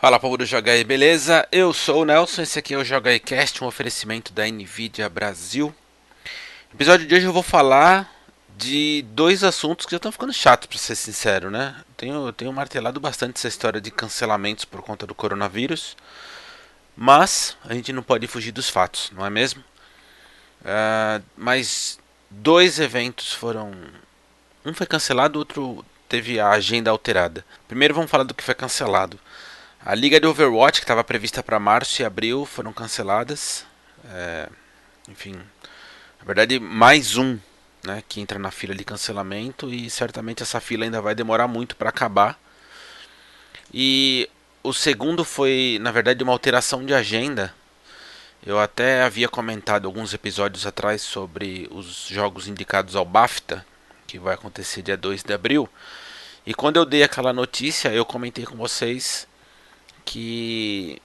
Fala povo do Joga aí, beleza? Eu sou o Nelson, esse aqui é o Joga aí Cast, um oferecimento da Nvidia Brasil. No episódio de hoje eu vou falar de dois assuntos que já estão ficando chatos, para ser sincero, né? Tenho, tenho martelado bastante essa história de cancelamentos por conta do coronavírus, mas a gente não pode fugir dos fatos, não é mesmo? Uh, mas dois eventos foram. Um foi cancelado, outro teve a agenda alterada. Primeiro vamos falar do que foi cancelado. A liga de Overwatch, que estava prevista para março e abril, foram canceladas. É, enfim, na verdade, mais um né, que entra na fila de cancelamento e certamente essa fila ainda vai demorar muito para acabar. E o segundo foi, na verdade, uma alteração de agenda. Eu até havia comentado alguns episódios atrás sobre os jogos indicados ao BAFTA, que vai acontecer dia 2 de abril. E quando eu dei aquela notícia, eu comentei com vocês que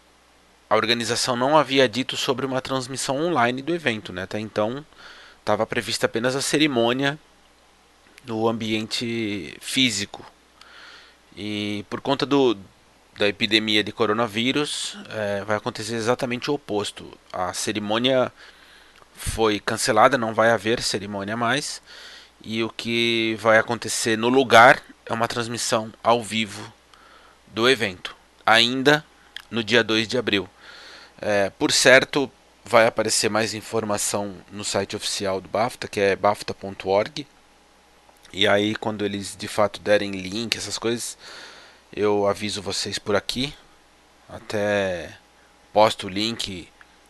a organização não havia dito sobre uma transmissão online do evento, né? Até então estava prevista apenas a cerimônia no ambiente físico. E por conta do, da epidemia de coronavírus, é, vai acontecer exatamente o oposto. A cerimônia foi cancelada, não vai haver cerimônia mais. E o que vai acontecer no lugar é uma transmissão ao vivo do evento ainda no dia 2 de abril. É, por certo, vai aparecer mais informação no site oficial do BAFTA, que é bafta.org. E aí, quando eles de fato derem link, essas coisas, eu aviso vocês por aqui. Até posto o link,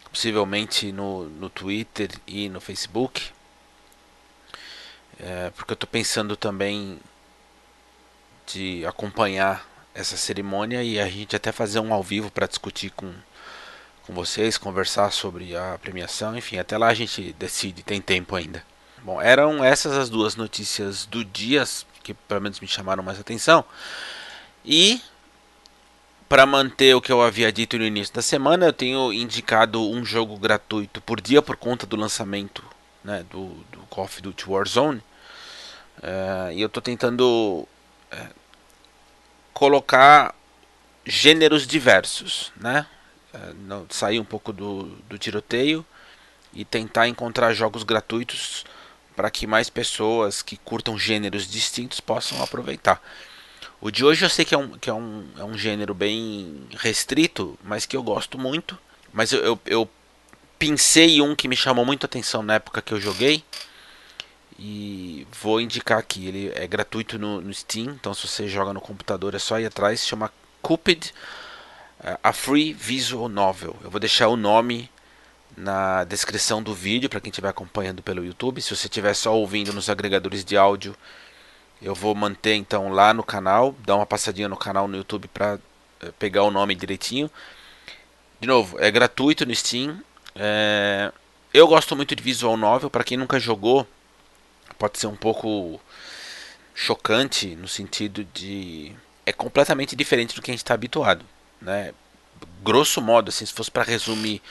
possivelmente no, no Twitter e no Facebook. É, porque eu estou pensando também de acompanhar essa cerimônia e a gente até fazer um ao vivo para discutir com, com vocês, conversar sobre a premiação, enfim, até lá a gente decide, tem tempo ainda. Bom, eram essas as duas notícias do dia que pelo menos me chamaram mais atenção. E para manter o que eu havia dito no início da semana, eu tenho indicado um jogo gratuito por dia por conta do lançamento né, do, do Call of Duty Warzone. Uh, e eu estou tentando uh, colocar gêneros diversos, né? É, sair um pouco do, do tiroteio e tentar encontrar jogos gratuitos para que mais pessoas que curtam gêneros distintos possam aproveitar. O de hoje eu sei que é um, que é um, é um gênero bem restrito, mas que eu gosto muito. Mas eu, eu, eu um que me chamou muito a atenção na época que eu joguei, e vou indicar aqui, ele é gratuito no, no, Steam, então se você joga no computador é só ir atrás, se chama Cupid, uh, a Free Visual Novel. Eu vou deixar o nome na descrição do vídeo para quem estiver acompanhando pelo YouTube. Se você estiver só ouvindo nos agregadores de áudio, eu vou manter então lá no canal, dar uma passadinha no canal no YouTube para eh, pegar o nome direitinho. De novo, é gratuito no Steam. É... Eu gosto muito de Visual Novel, para quem nunca jogou pode ser um pouco chocante no sentido de é completamente diferente do que a gente está habituado, né? Grosso modo, assim, se fosse para resumir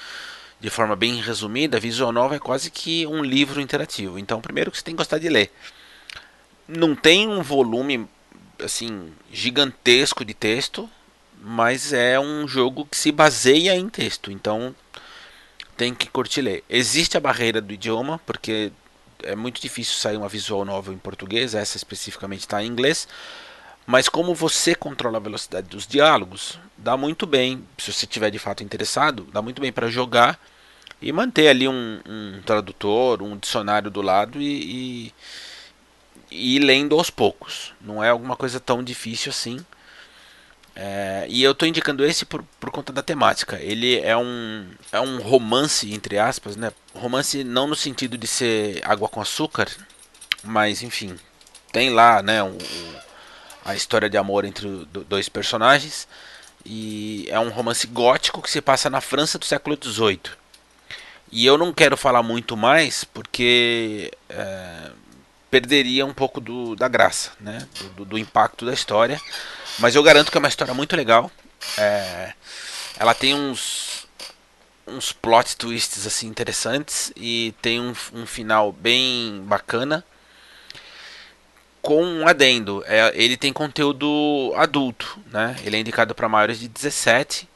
de forma bem resumida, Visual Novel é quase que um livro interativo. Então, primeiro que você tem que gostar de ler. Não tem um volume assim gigantesco de texto, mas é um jogo que se baseia em texto. Então, tem que curtir ler. Existe a barreira do idioma, porque é muito difícil sair uma visual novel em português, essa especificamente está em inglês. Mas como você controla a velocidade dos diálogos, dá muito bem, se você estiver de fato interessado, dá muito bem para jogar e manter ali um, um, tradutor, um dicionário do lado e, e, e ir lendo aos poucos. Não é alguma coisa tão difícil assim. É, e eu estou indicando esse por, por conta da temática. Ele é um, é um romance, entre aspas, né? Romance não no sentido de ser água com açúcar, mas enfim, tem lá né, um, a história de amor entre dois personagens. E é um romance gótico que se passa na França do século XVIII. E eu não quero falar muito mais porque é, perderia um pouco do, da graça, né? do, do impacto da história. Mas eu garanto que é uma história muito legal. É, ela tem uns uns plot twists assim interessantes e tem um, um final bem bacana. com um adendo, é, ele tem conteúdo adulto, né? Ele é indicado para maiores de 17,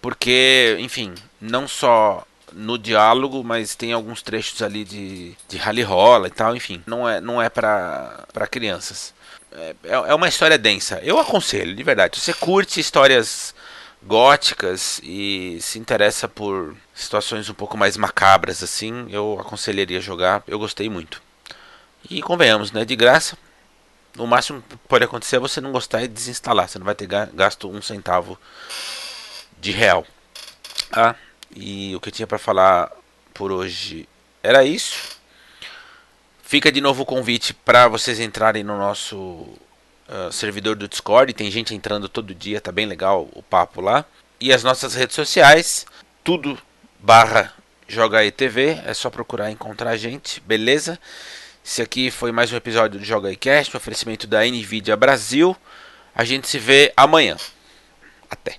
porque, enfim, não só no diálogo, mas tem alguns trechos ali de, de rally rola e tal, enfim, não é, não é para crianças. É, é uma história densa. Eu aconselho, de verdade. Se você curte histórias góticas e se interessa por situações um pouco mais macabras assim, eu aconselharia jogar. Eu gostei muito. E convenhamos, né? De graça. O máximo que pode acontecer é você não gostar e desinstalar. Você não vai ter gasto um centavo de real. Ah, e o que eu tinha para falar por hoje era isso. Fica de novo o convite para vocês entrarem no nosso uh, servidor do Discord. Tem gente entrando todo dia, tá bem legal o papo lá. E as nossas redes sociais, tudo barra Joga é só procurar encontrar a gente, beleza? Esse aqui foi mais um episódio do Joga um oferecimento da Nvidia Brasil. A gente se vê amanhã. Até.